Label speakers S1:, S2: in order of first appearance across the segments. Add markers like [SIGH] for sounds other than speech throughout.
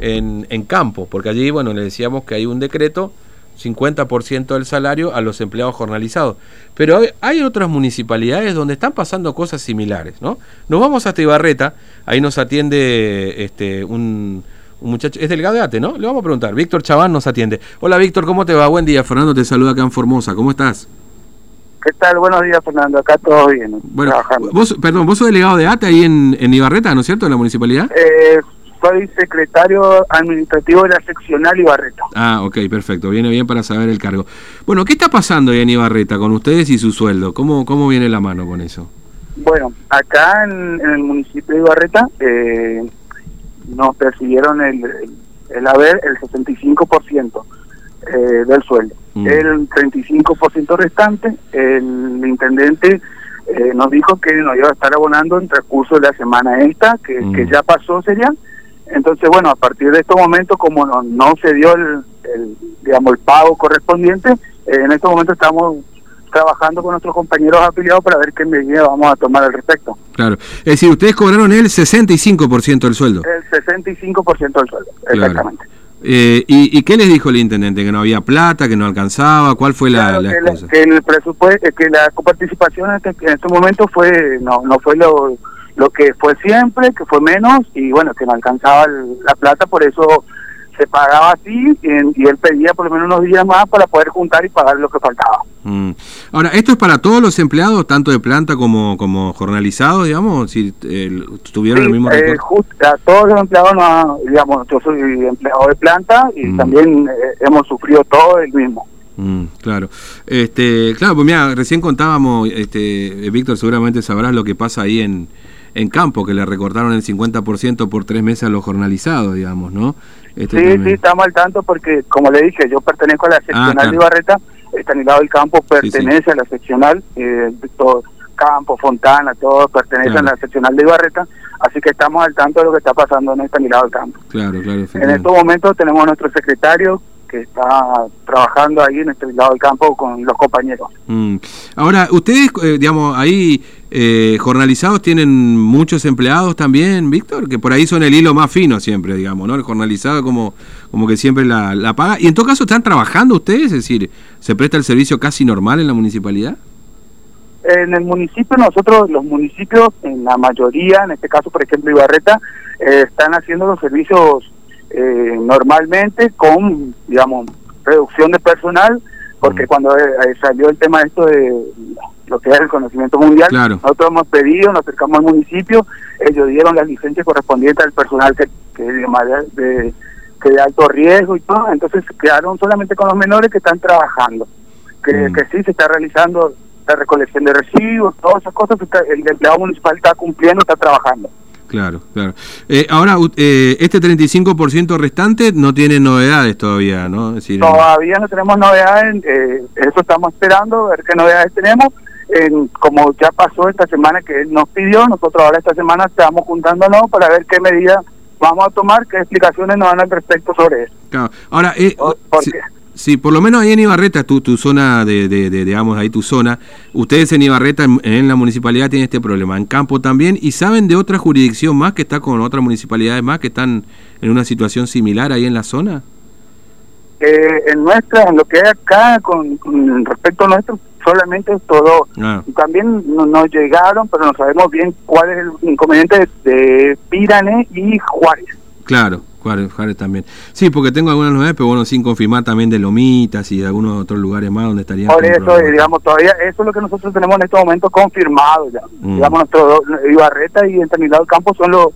S1: en, en campo, porque allí, bueno, le decíamos que hay un decreto 50% del salario a los empleados jornalizados. Pero hay, hay, otras municipalidades donde están pasando cosas similares, ¿no? Nos vamos hasta Ibarreta, ahí nos atiende este un, un muchacho, es delegado de ATE, ¿no? Le vamos a preguntar. Víctor Chaván nos atiende. Hola Víctor, ¿cómo te va? Buen día, Fernando te saluda acá en Formosa, ¿cómo estás?
S2: ¿Qué tal? Buenos días, Fernando. Acá todo bien.
S1: Bueno, trabajando. Vos, perdón, vos sos delegado de ATE ahí en, en Ibarreta, ¿no es cierto? En la municipalidad.
S2: Eh, soy secretario administrativo de la seccional Ibarreta.
S1: Ah, ok, perfecto. Viene bien para saber el cargo. Bueno, ¿qué está pasando ahí en Ibarreta con ustedes y su sueldo? ¿Cómo, cómo viene la mano con eso?
S2: Bueno, acá en, en el municipio de Ibarreta eh, nos persiguieron el, el, haber el 65% eh, del sueldo. Mm. El 35% restante, el intendente eh, nos dijo que nos iba a estar abonando en transcurso de la semana esta, que, mm. que ya pasó sería. Entonces, bueno, a partir de estos momentos, como no, no se dio el, el, digamos, el pago correspondiente, eh, en estos momentos estamos trabajando con nuestros compañeros afiliados para ver qué medidas vamos a tomar al respecto.
S1: Claro. Es decir, ustedes cobraron el 65% del sueldo.
S2: El 65% del sueldo, claro. exactamente.
S1: Eh, ¿y, ¿y, qué les dijo el intendente? ¿Que no había plata, que no alcanzaba? ¿Cuál fue la,
S2: claro,
S1: la
S2: que,
S1: excusa?
S2: que el presupuesto, que la coparticipación en este, en este momento fue no no fue lo, lo que fue siempre, que fue menos, y bueno, que no alcanzaba el, la plata, por eso se pagaba así, y, y, él pedía por lo menos unos días más para poder juntar y pagar lo que faltaba.
S1: Mm. Ahora, ¿esto es para todos los empleados, tanto de planta como como jornalizados, digamos? Si eh, tuvieron
S2: sí,
S1: el mismo
S2: eh, justo, a todos los empleados, no, digamos, yo soy empleado de planta y mm. también eh, hemos sufrido todo el mismo.
S1: Mm, claro, este, claro, pues mira, recién contábamos, este, Víctor, seguramente sabrás lo que pasa ahí en, en campo, que le recortaron el 50% por tres meses a los jornalizados, digamos, ¿no?
S2: Sí, también. sí, estamos al tanto porque, como le dije, yo pertenezco a la seccional ah, claro. de Ibarreta, Estanilado del Campo pertenece sí, sí. a la seccional, eh, todo, Campo, Fontana, todos pertenecen claro. a la seccional de Ibarreta, así que estamos al tanto de lo que está pasando en Estanilado del Campo.
S1: Claro, claro.
S2: En estos momentos tenemos a nuestro secretario, que está trabajando ahí en este lado del campo con los compañeros.
S1: Mm. Ahora, ustedes, eh, digamos, ahí eh, jornalizados tienen muchos empleados también, Víctor, que por ahí son el hilo más fino siempre, digamos, ¿no? El jornalizado como, como que siempre la, la paga. Y en todo caso, ¿están trabajando ustedes? Es decir, ¿se presta el servicio casi normal en la municipalidad?
S2: En el municipio, nosotros, los municipios, en la mayoría, en este caso, por ejemplo, Ibarreta, eh, están haciendo los servicios eh, normalmente con, digamos, reducción de personal, porque mm. cuando eh, salió el tema esto de lo que es el conocimiento mundial,
S1: claro.
S2: nosotros hemos pedido, nos acercamos al municipio, ellos dieron las licencias correspondientes al personal que, que de, de, que de alto riesgo y todo, entonces quedaron solamente con los menores que están trabajando, que, mm. que sí se está realizando la recolección de residuos, todas esas cosas, el empleado municipal está cumpliendo, está trabajando.
S1: Claro, claro. Eh, ahora, eh, este 35% restante no tiene novedades todavía, ¿no? Es
S2: decir, todavía no tenemos novedades, eh, eso estamos esperando, ver qué novedades tenemos. En, como ya pasó esta semana que él nos pidió, nosotros ahora esta semana estamos juntándonos para ver qué medidas vamos a tomar, qué explicaciones nos dan al respecto sobre eso.
S1: Claro. Ahora, eh,
S2: ¿Por, por
S1: sí. Sí, por lo menos ahí en Ibarreta, tu, tu zona de, de, de, digamos, ahí tu zona, ustedes en Ibarreta, en, en, la municipalidad, tienen este problema, en campo también, y saben de otra jurisdicción más que está con otras municipalidades más que están en una situación similar ahí en la zona.
S2: Eh, en nuestra, en lo que es acá, con, con respecto a nuestro, solamente es todo. También no, nos llegaron, pero no sabemos bien cuál es el inconveniente de, de Pírane y Juárez.
S1: Claro. Juárez, Juárez también. Sí, porque tengo algunas novedades, pero bueno, sin confirmar también de Lomitas y de algunos otros lugares más donde estarían.
S2: Por eso, digamos, todavía eso es lo que nosotros tenemos en este momento confirmado ya. Mm. Digamos, nuestro Ibarreta y Entanilado del Campo son los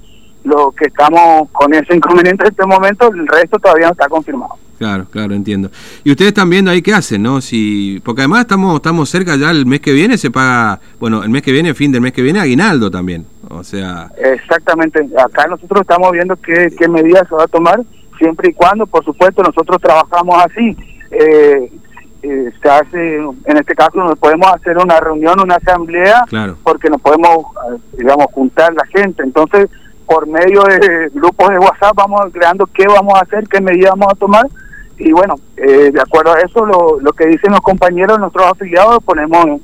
S2: lo que estamos con ese inconveniente en este momento, el resto todavía no está confirmado.
S1: Claro, claro, entiendo. Y ustedes están viendo ahí qué hacen, ¿no? Si porque además estamos estamos cerca ya el mes que viene se paga, bueno, el mes que viene, fin del mes que viene aguinaldo también. O sea,
S2: exactamente. Acá nosotros estamos viendo qué qué medidas se va a tomar siempre y cuando, por supuesto, nosotros trabajamos así. Eh, eh, se hace, en este caso, nos podemos hacer una reunión, una asamblea,
S1: claro.
S2: porque nos podemos, digamos, juntar la gente. Entonces, por medio de grupos de WhatsApp vamos creando qué vamos a hacer, qué medidas vamos a tomar y bueno, eh, de acuerdo a eso, lo, lo que dicen los compañeros, nuestros afiliados, ponemos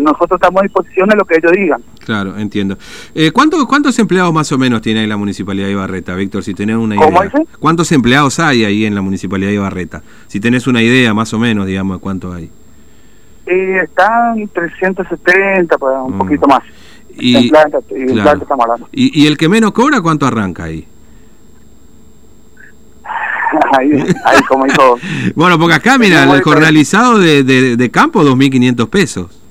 S2: nosotros estamos a disposición de lo que ellos digan.
S1: Claro, entiendo. Eh, ¿cuántos, ¿Cuántos empleados más o menos tiene ahí la Municipalidad de Ibarreta, Víctor? Si tenés una idea. ¿Cuántos empleados hay ahí en la Municipalidad de Ibarreta? Si tenés una idea más o menos, digamos, de cuánto hay.
S2: Eh, están 370, pues, un mm. poquito más.
S1: Y, y, ¿Y, el que menos cobra cuánto arranca ahí?
S2: Ahí, ahí como hizo...
S1: bueno, porque acá, mira, el jornalizado de, de, de campo, 2.500 pesos.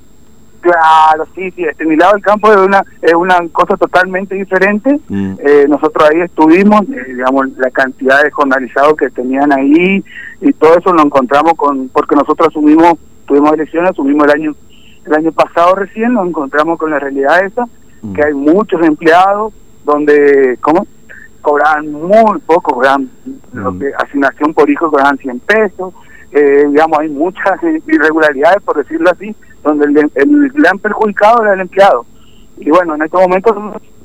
S2: Claro, sí, sí, este, mi lado del campo es una, es una cosa totalmente diferente. Mm. Eh, nosotros ahí estuvimos, eh, digamos, la cantidad de jornalizados que tenían ahí y todo eso lo encontramos con, porque nosotros asumimos, tuvimos elecciones, asumimos el año, el año pasado recién, nos encontramos con la realidad esa, mm. que hay muchos empleados donde, ¿cómo? Cobran muy poco, lo mm. que asignación por hijo cobran 100 pesos, eh, digamos, hay muchas [LAUGHS] irregularidades, por decirlo así, donde el, el gran perjudicado era el empleado. Y bueno, en estos momentos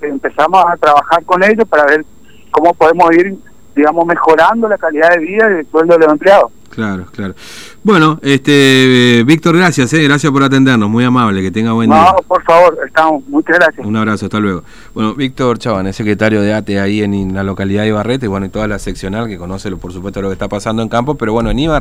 S2: empezamos a trabajar con ellos para ver cómo podemos ir, digamos, mejorando la calidad de vida y el sueldo de los empleados.
S1: Claro, claro. Bueno, este Víctor, gracias, eh, gracias por atendernos, muy amable, que tenga buen día.
S2: No, por favor, estamos, muchas gracias.
S1: Un abrazo, hasta luego. Bueno, Víctor Chaván, es secretario de ATE ahí en, la localidad de Ibarrete, bueno, y toda la seccional que conoce, por supuesto, lo que está pasando en campo, pero bueno, en Ibarrete.